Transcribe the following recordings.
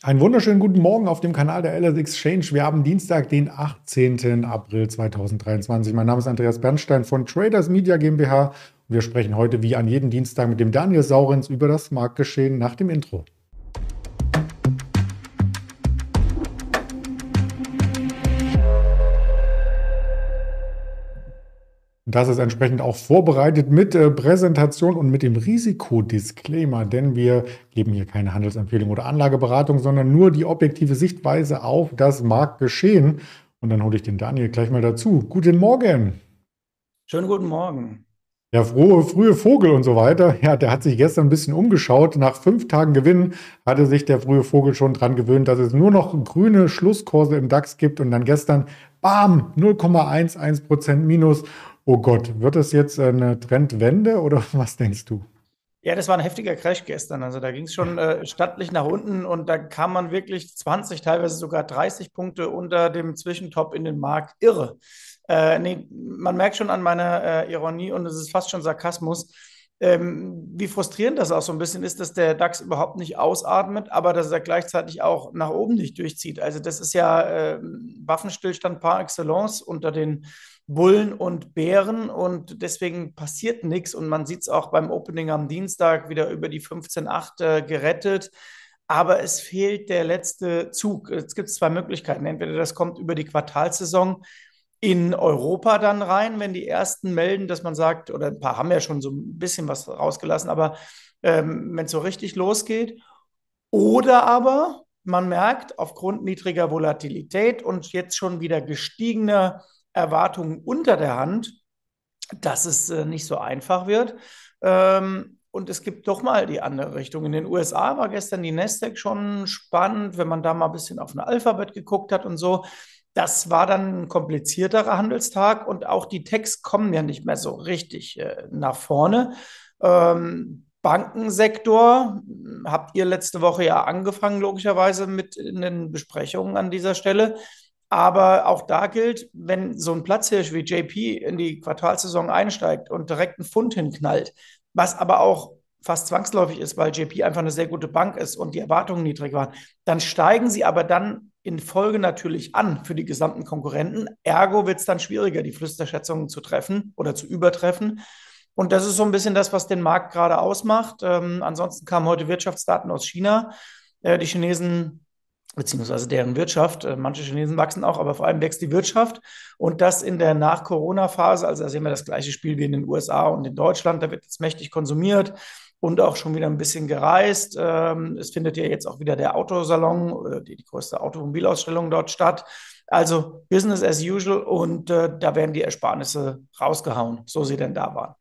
Einen wunderschönen guten Morgen auf dem Kanal der LS Exchange. Wir haben Dienstag, den 18. April 2023. Mein Name ist Andreas Bernstein von Traders Media GmbH. Wir sprechen heute wie an jedem Dienstag mit dem Daniel Saurens über das Marktgeschehen nach dem Intro. Das ist entsprechend auch vorbereitet mit äh, Präsentation und mit dem Risikodisclaimer, denn wir geben hier keine Handelsempfehlung oder Anlageberatung, sondern nur die objektive Sichtweise auf das Marktgeschehen. Und dann hole ich den Daniel gleich mal dazu. Guten Morgen. Schönen guten Morgen. Der frohe, frühe Vogel und so weiter, ja, der hat sich gestern ein bisschen umgeschaut. Nach fünf Tagen Gewinn hatte sich der frühe Vogel schon dran gewöhnt, dass es nur noch grüne Schlusskurse im DAX gibt und dann gestern, bam, 0,11 Prozent minus. Oh Gott, wird das jetzt eine Trendwende oder was denkst du? Ja, das war ein heftiger Crash gestern. Also da ging es schon äh, stattlich nach unten und da kam man wirklich 20, teilweise sogar 30 Punkte unter dem Zwischentop in den Markt. Irre. Äh, nee, man merkt schon an meiner äh, Ironie und es ist fast schon Sarkasmus, ähm, wie frustrierend das auch so ein bisschen ist, dass der DAX überhaupt nicht ausatmet, aber dass er gleichzeitig auch nach oben nicht durchzieht. Also das ist ja äh, Waffenstillstand par excellence unter den Bullen und Bären und deswegen passiert nichts und man sieht es auch beim Opening am Dienstag wieder über die 15.8 äh, gerettet. Aber es fehlt der letzte Zug. Es gibt zwei Möglichkeiten. Entweder das kommt über die Quartalsaison in Europa dann rein, wenn die ersten melden, dass man sagt, oder ein paar haben ja schon so ein bisschen was rausgelassen, aber ähm, wenn es so richtig losgeht. Oder aber man merkt aufgrund niedriger Volatilität und jetzt schon wieder gestiegener Erwartungen unter der Hand, dass es äh, nicht so einfach wird. Ähm, und es gibt doch mal die andere Richtung. In den USA war gestern die Nasdaq schon spannend, wenn man da mal ein bisschen auf ein Alphabet geguckt hat und so. Das war dann ein komplizierterer Handelstag und auch die Techs kommen ja nicht mehr so richtig äh, nach vorne. Ähm, Bankensektor habt ihr letzte Woche ja angefangen, logischerweise mit in den Besprechungen an dieser Stelle. Aber auch da gilt, wenn so ein Platzhirsch wie JP in die Quartalsaison einsteigt und direkt einen Pfund hinknallt, was aber auch fast zwangsläufig ist, weil JP einfach eine sehr gute Bank ist und die Erwartungen niedrig waren, dann steigen sie aber dann in Folge natürlich an für die gesamten Konkurrenten. Ergo wird es dann schwieriger, die Flüsterschätzungen zu treffen oder zu übertreffen. Und das ist so ein bisschen das, was den Markt gerade ausmacht. Ähm, ansonsten kamen heute Wirtschaftsdaten aus China. Äh, die Chinesen beziehungsweise deren Wirtschaft. Äh, manche Chinesen wachsen auch, aber vor allem wächst die Wirtschaft. Und das in der Nach-Corona-Phase, also da sehen wir das gleiche Spiel wie in den USA und in Deutschland, da wird jetzt mächtig konsumiert und auch schon wieder ein bisschen gereist. Ähm, es findet ja jetzt auch wieder der Autosalon die, die größte Automobilausstellung dort statt. Also Business as usual und äh, da werden die Ersparnisse rausgehauen, so sie denn da waren.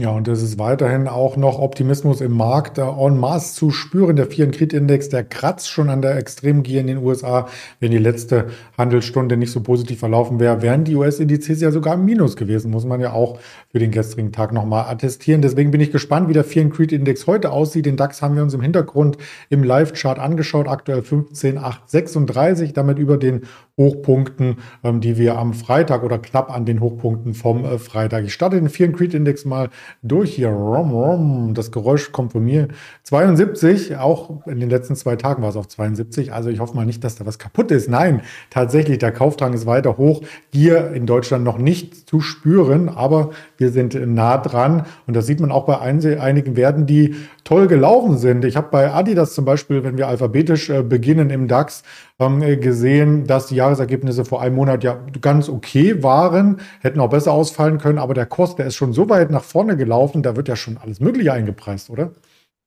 Ja, und es ist weiterhin auch noch Optimismus im Markt äh, en masse zu spüren. Der Fear Creed Index, der kratzt schon an der Extremgier in den USA. Wenn die letzte Handelsstunde nicht so positiv verlaufen wäre, wären die US-Indizes ja sogar im Minus gewesen, muss man ja auch für den gestrigen Tag nochmal attestieren. Deswegen bin ich gespannt, wie der Fear Creed Index heute aussieht. Den DAX haben wir uns im Hintergrund im Live-Chart angeschaut. Aktuell 15,836, damit über den Hochpunkten, ähm, die wir am Freitag oder knapp an den Hochpunkten vom äh, Freitag. Ich starte den Fear Creed Index mal durch hier. Rom, rom. Das Geräusch kommt von mir. 72, auch in den letzten zwei Tagen war es auf 72. Also ich hoffe mal nicht, dass da was kaputt ist. Nein, tatsächlich, der Kaufdrang ist weiter hoch. Hier in Deutschland noch nicht zu spüren, aber wir sind nah dran. Und das sieht man auch bei einigen Werten, die toll gelaufen sind. Ich habe bei Adidas zum Beispiel, wenn wir alphabetisch äh, beginnen im DAX, ähm, gesehen, dass die Jahresergebnisse vor einem Monat ja ganz okay waren, hätten auch besser ausfallen können, aber der Kurs, der ist schon so weit nach vorne gelaufen, da wird ja schon alles Mögliche eingepreist, oder?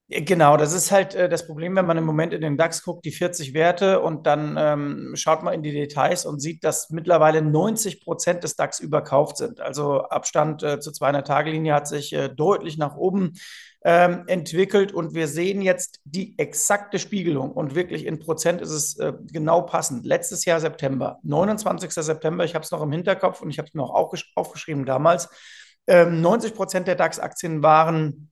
Genau, das ist halt äh, das Problem, wenn man im Moment in den DAX guckt, die 40 Werte und dann ähm, schaut man in die Details und sieht, dass mittlerweile 90 Prozent des DAX überkauft sind. Also Abstand äh, zur 200-Tage-Linie hat sich äh, deutlich nach oben ähm, entwickelt und wir sehen jetzt die exakte Spiegelung und wirklich in Prozent ist es äh, genau passend. Letztes Jahr September, 29. September, ich habe es noch im Hinterkopf und ich habe es mir auch aufgeschrieben damals, ähm, 90 Prozent der DAX-Aktien waren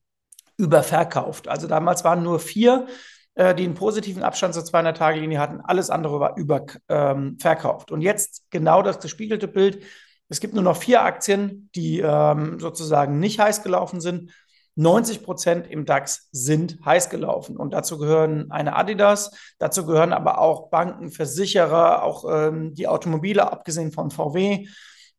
überverkauft. Also damals waren nur vier, äh, die einen positiven Abstand zur 200-Tage-Linie hatten, alles andere war überverkauft. Ähm, und jetzt genau das gespiegelte Bild. Es gibt nur noch vier Aktien, die ähm, sozusagen nicht heiß gelaufen sind 90 Prozent im DAX sind heiß gelaufen. Und dazu gehören eine Adidas, dazu gehören aber auch Banken, Versicherer, auch ähm, die Automobile, abgesehen von VW.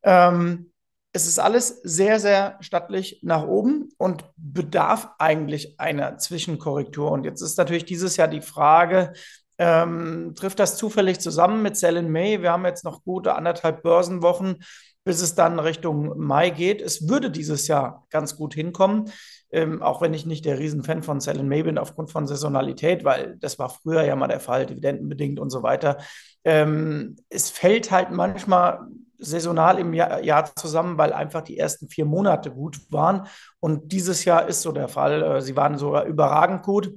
Ähm, es ist alles sehr, sehr stattlich nach oben und bedarf eigentlich einer Zwischenkorrektur. Und jetzt ist natürlich dieses Jahr die Frage, ähm, trifft das zufällig zusammen mit Sell in May? Wir haben jetzt noch gute anderthalb Börsenwochen, bis es dann Richtung Mai geht. Es würde dieses Jahr ganz gut hinkommen, ähm, auch wenn ich nicht der Riesenfan von Sell in May bin aufgrund von Saisonalität, weil das war früher ja mal der Fall, dividendenbedingt und so weiter. Ähm, es fällt halt manchmal saisonal im Jahr, Jahr, zusammen, weil einfach die ersten vier Monate gut waren. Und dieses Jahr ist so der Fall. Äh, sie waren sogar überragend gut.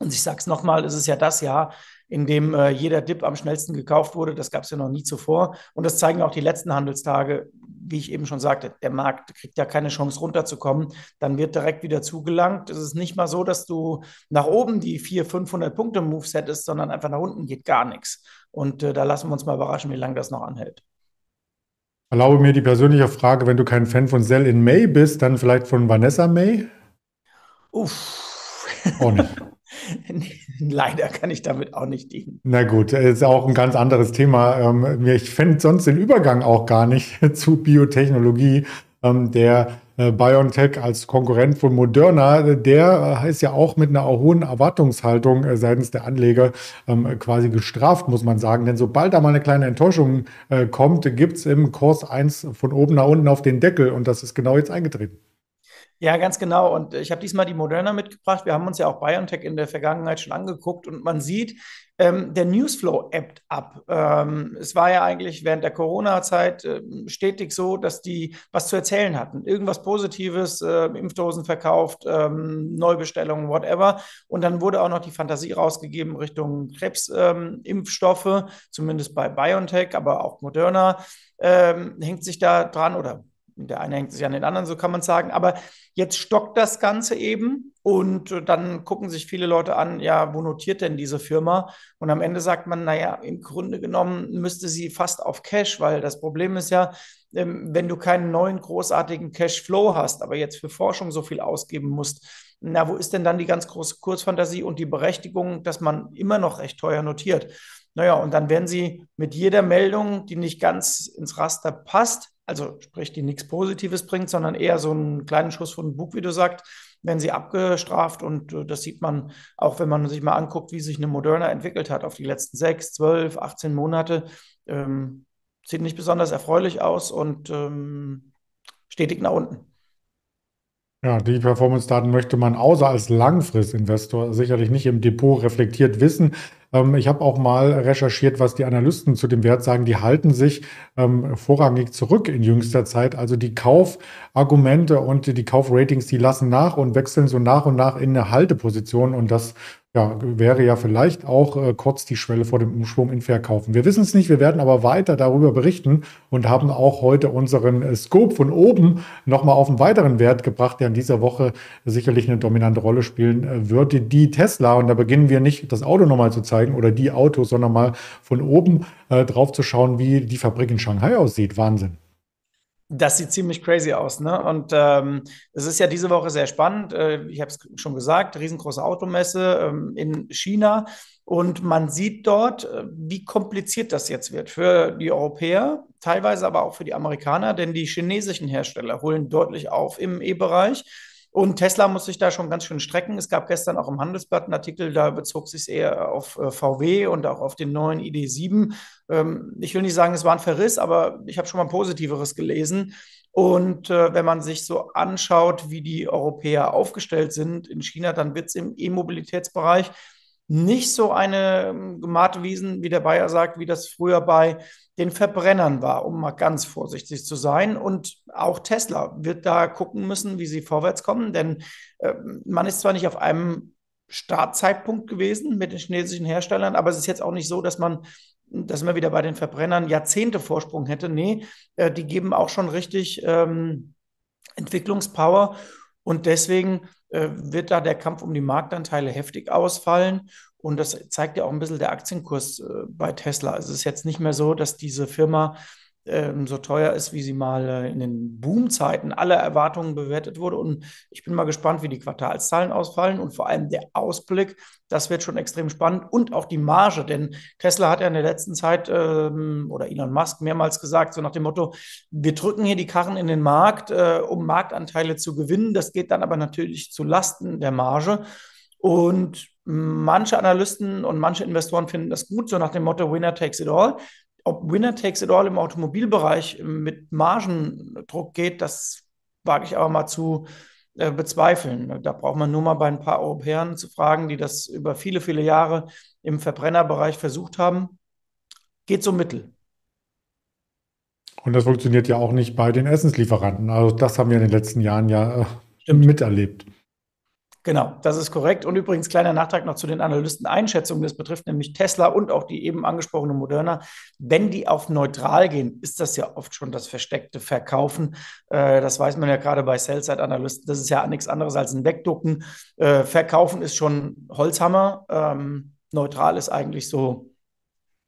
Und ich sage es nochmal, es ist ja das Jahr, in dem äh, jeder Dip am schnellsten gekauft wurde. Das gab es ja noch nie zuvor. Und das zeigen auch die letzten Handelstage. Wie ich eben schon sagte, der Markt kriegt ja keine Chance runterzukommen. Dann wird direkt wieder zugelangt. Es ist nicht mal so, dass du nach oben die 400, 500 Punkte Moves hättest, sondern einfach nach unten geht gar nichts. Und äh, da lassen wir uns mal überraschen, wie lange das noch anhält. Erlaube mir die persönliche Frage, wenn du kein Fan von Sell in May bist, dann vielleicht von Vanessa May? Uff. Auch nicht. Leider kann ich damit auch nicht dienen. Na gut, ist auch ein ganz anderes Thema. Ähm, ich fände sonst den Übergang auch gar nicht zu Biotechnologie. Ähm, der äh, BioNTech als Konkurrent von Moderna, der äh, ist ja auch mit einer hohen Erwartungshaltung äh, seitens der Anleger ähm, quasi gestraft, muss man sagen. Denn sobald da mal eine kleine Enttäuschung kommt, gibt es im Kurs eins von oben nach unten auf den Deckel und das ist genau jetzt eingetreten. Ja, ganz genau. Und ich habe diesmal die Moderna mitgebracht. Wir haben uns ja auch BioNTech in der Vergangenheit schon angeguckt und man sieht, ähm, der Newsflow ebbt ab. Ähm, es war ja eigentlich während der Corona-Zeit äh, stetig so, dass die was zu erzählen hatten. Irgendwas Positives, äh, Impfdosen verkauft, ähm, Neubestellungen, whatever. Und dann wurde auch noch die Fantasie rausgegeben Richtung Krebsimpfstoffe, ähm, zumindest bei BioNTech, aber auch Moderna ähm, hängt sich da dran oder der eine hängt sich an den anderen, so kann man sagen. Aber jetzt stockt das Ganze eben und äh, dann gucken sich viele Leute an, ja, wo notiert denn diese Firma? Und am Ende sagt man, naja, im Grunde genommen müsste sie fast auf Cash, weil das Problem ist ja, ähm, wenn du keinen neuen großartigen Cashflow hast, aber jetzt für Forschung so viel ausgeben musst, na, wo ist denn dann die ganz große Kursfantasie und die Berechtigung, dass man immer noch recht teuer notiert? Naja, und dann werden sie mit jeder Meldung, die nicht ganz ins Raster passt, also sprich, die nichts Positives bringt, sondern eher so einen kleinen Schuss von Bug, wie du sagst, werden sie abgestraft. Und äh, das sieht man auch, wenn man sich mal anguckt, wie sich eine Moderna entwickelt hat auf die letzten sechs, zwölf, 18 Monate. Ähm, sieht nicht besonders erfreulich aus und ähm, stetig nach unten. Ja, die Performance-Daten möchte man außer als Langfristinvestor sicherlich nicht im Depot reflektiert wissen. Ähm, ich habe auch mal recherchiert, was die Analysten zu dem Wert sagen. Die halten sich ähm, vorrangig zurück in jüngster Zeit. Also die Kaufargumente und die Kaufratings, die lassen nach und wechseln so nach und nach in eine Halteposition. Und das ja, wäre ja vielleicht auch äh, kurz die Schwelle vor dem Umschwung in Verkaufen. Wir wissen es nicht, wir werden aber weiter darüber berichten und haben auch heute unseren äh, Scope von oben nochmal auf einen weiteren Wert gebracht, der in dieser Woche sicherlich eine dominante Rolle spielen äh, würde. Die Tesla, und da beginnen wir nicht das Auto nochmal zu zeigen oder die Autos, sondern mal von oben äh, drauf zu schauen, wie die Fabrik in Shanghai aussieht. Wahnsinn. Das sieht ziemlich crazy aus, ne? Und ähm, es ist ja diese Woche sehr spannend. Äh, ich habe es schon gesagt, riesengroße Automesse ähm, in China. Und man sieht dort, äh, wie kompliziert das jetzt wird für die Europäer, teilweise aber auch für die Amerikaner, denn die chinesischen Hersteller holen deutlich auf im E-Bereich. Und Tesla muss sich da schon ganz schön strecken. Es gab gestern auch im Handelsblatt einen Artikel, da bezog sich eher auf äh, VW und auch auf den neuen ID7. Ähm, ich will nicht sagen, es war ein Verriss, aber ich habe schon mal Positiveres gelesen. Und äh, wenn man sich so anschaut, wie die Europäer aufgestellt sind in China, dann wird es im E-Mobilitätsbereich nicht so eine ähm, gemahte Wiesen, wie der Bayer sagt, wie das früher bei den Verbrennern war, um mal ganz vorsichtig zu sein. Und auch Tesla wird da gucken müssen, wie sie vorwärts kommen, denn äh, man ist zwar nicht auf einem Startzeitpunkt gewesen mit den chinesischen Herstellern, aber es ist jetzt auch nicht so, dass man, dass man wieder bei den Verbrennern Jahrzehnte Vorsprung hätte. Nee, äh, die geben auch schon richtig ähm, Entwicklungspower. Und deswegen wird da der Kampf um die Marktanteile heftig ausfallen. Und das zeigt ja auch ein bisschen der Aktienkurs äh, bei Tesla. Also es ist jetzt nicht mehr so, dass diese Firma ähm, so teuer ist, wie sie mal äh, in den Boomzeiten aller Erwartungen bewertet wurde. Und ich bin mal gespannt, wie die Quartalszahlen ausfallen und vor allem der Ausblick. Das wird schon extrem spannend und auch die Marge, denn Tesla hat ja in der letzten Zeit ähm, oder Elon Musk mehrmals gesagt, so nach dem Motto, wir drücken hier die Karren in den Markt, äh, um Marktanteile zu gewinnen. Das geht dann aber natürlich zu Lasten der Marge. Und manche Analysten und manche Investoren finden das gut, so nach dem Motto Winner takes it all ob Winner takes it all im Automobilbereich mit Margendruck geht, das wage ich aber mal zu äh, bezweifeln. Da braucht man nur mal bei ein paar Europäern zu fragen, die das über viele, viele Jahre im Verbrennerbereich versucht haben. Geht so mittel. Und das funktioniert ja auch nicht bei den Essenslieferanten. Also das haben wir in den letzten Jahren ja äh, miterlebt. Genau, das ist korrekt. Und übrigens kleiner Nachtrag noch zu den Analysteneinschätzungen. Das betrifft nämlich Tesla und auch die eben angesprochene Moderna. Wenn die auf neutral gehen, ist das ja oft schon das versteckte Verkaufen. Äh, das weiß man ja gerade bei Sell-Side-Analysten. Das ist ja nichts anderes als ein Wegducken. Äh, Verkaufen ist schon Holzhammer. Ähm, neutral ist eigentlich so,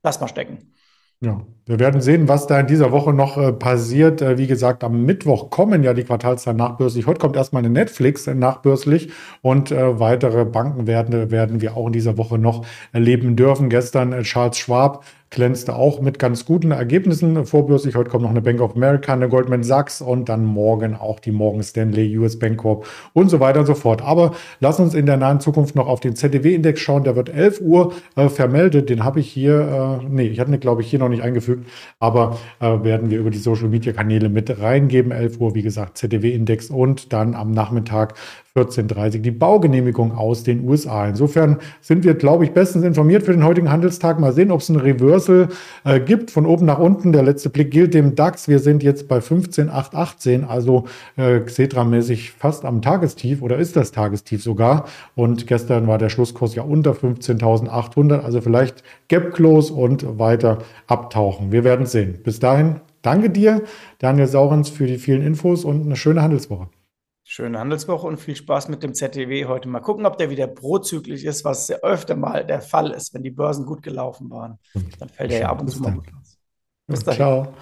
lass mal stecken. Ja, wir werden sehen, was da in dieser Woche noch äh, passiert. Äh, wie gesagt, am Mittwoch kommen ja die Quartalszahlen nachbörslich. Heute kommt erstmal eine Netflix nachbörslich und äh, weitere Banken werden, werden wir auch in dieser Woche noch erleben dürfen. Gestern äh, Charles Schwab glänzte auch mit ganz guten Ergebnissen vorbörslich. Heute kommt noch eine Bank of America, eine Goldman Sachs und dann morgen auch die Morgan Stanley, US Bank Corp und so weiter und so fort. Aber lass uns in der nahen Zukunft noch auf den ZDW-Index schauen. Der wird 11 Uhr äh, vermeldet. Den habe ich hier, äh, nee, ich hatte, glaube ich, hier noch nicht eingefügt, aber äh, werden wir über die Social-Media-Kanäle mit reingeben. 11 Uhr, wie gesagt, ZDW-Index und dann am Nachmittag 14.30 die Baugenehmigung aus den USA. Insofern sind wir, glaube ich, bestens informiert für den heutigen Handelstag. Mal sehen, ob es ein Reversal äh, gibt von oben nach unten. Der letzte Blick gilt dem DAX. Wir sind jetzt bei 15.818, also äh, Xetra-mäßig fast am Tagestief oder ist das Tagestief sogar. Und gestern war der Schlusskurs ja unter 15.800, also vielleicht Gap Close und weiter abtauchen. Wir werden sehen. Bis dahin, danke dir, Daniel Saurens, für die vielen Infos und eine schöne Handelswoche. Schöne Handelswoche und viel Spaß mit dem ZTW heute. Mal gucken, ob der wieder prozyklisch ist, was ja öfter mal der Fall ist, wenn die Börsen gut gelaufen waren. Dann fällt er ja ab und zu mal gut aus. Bis dahin. Ciao.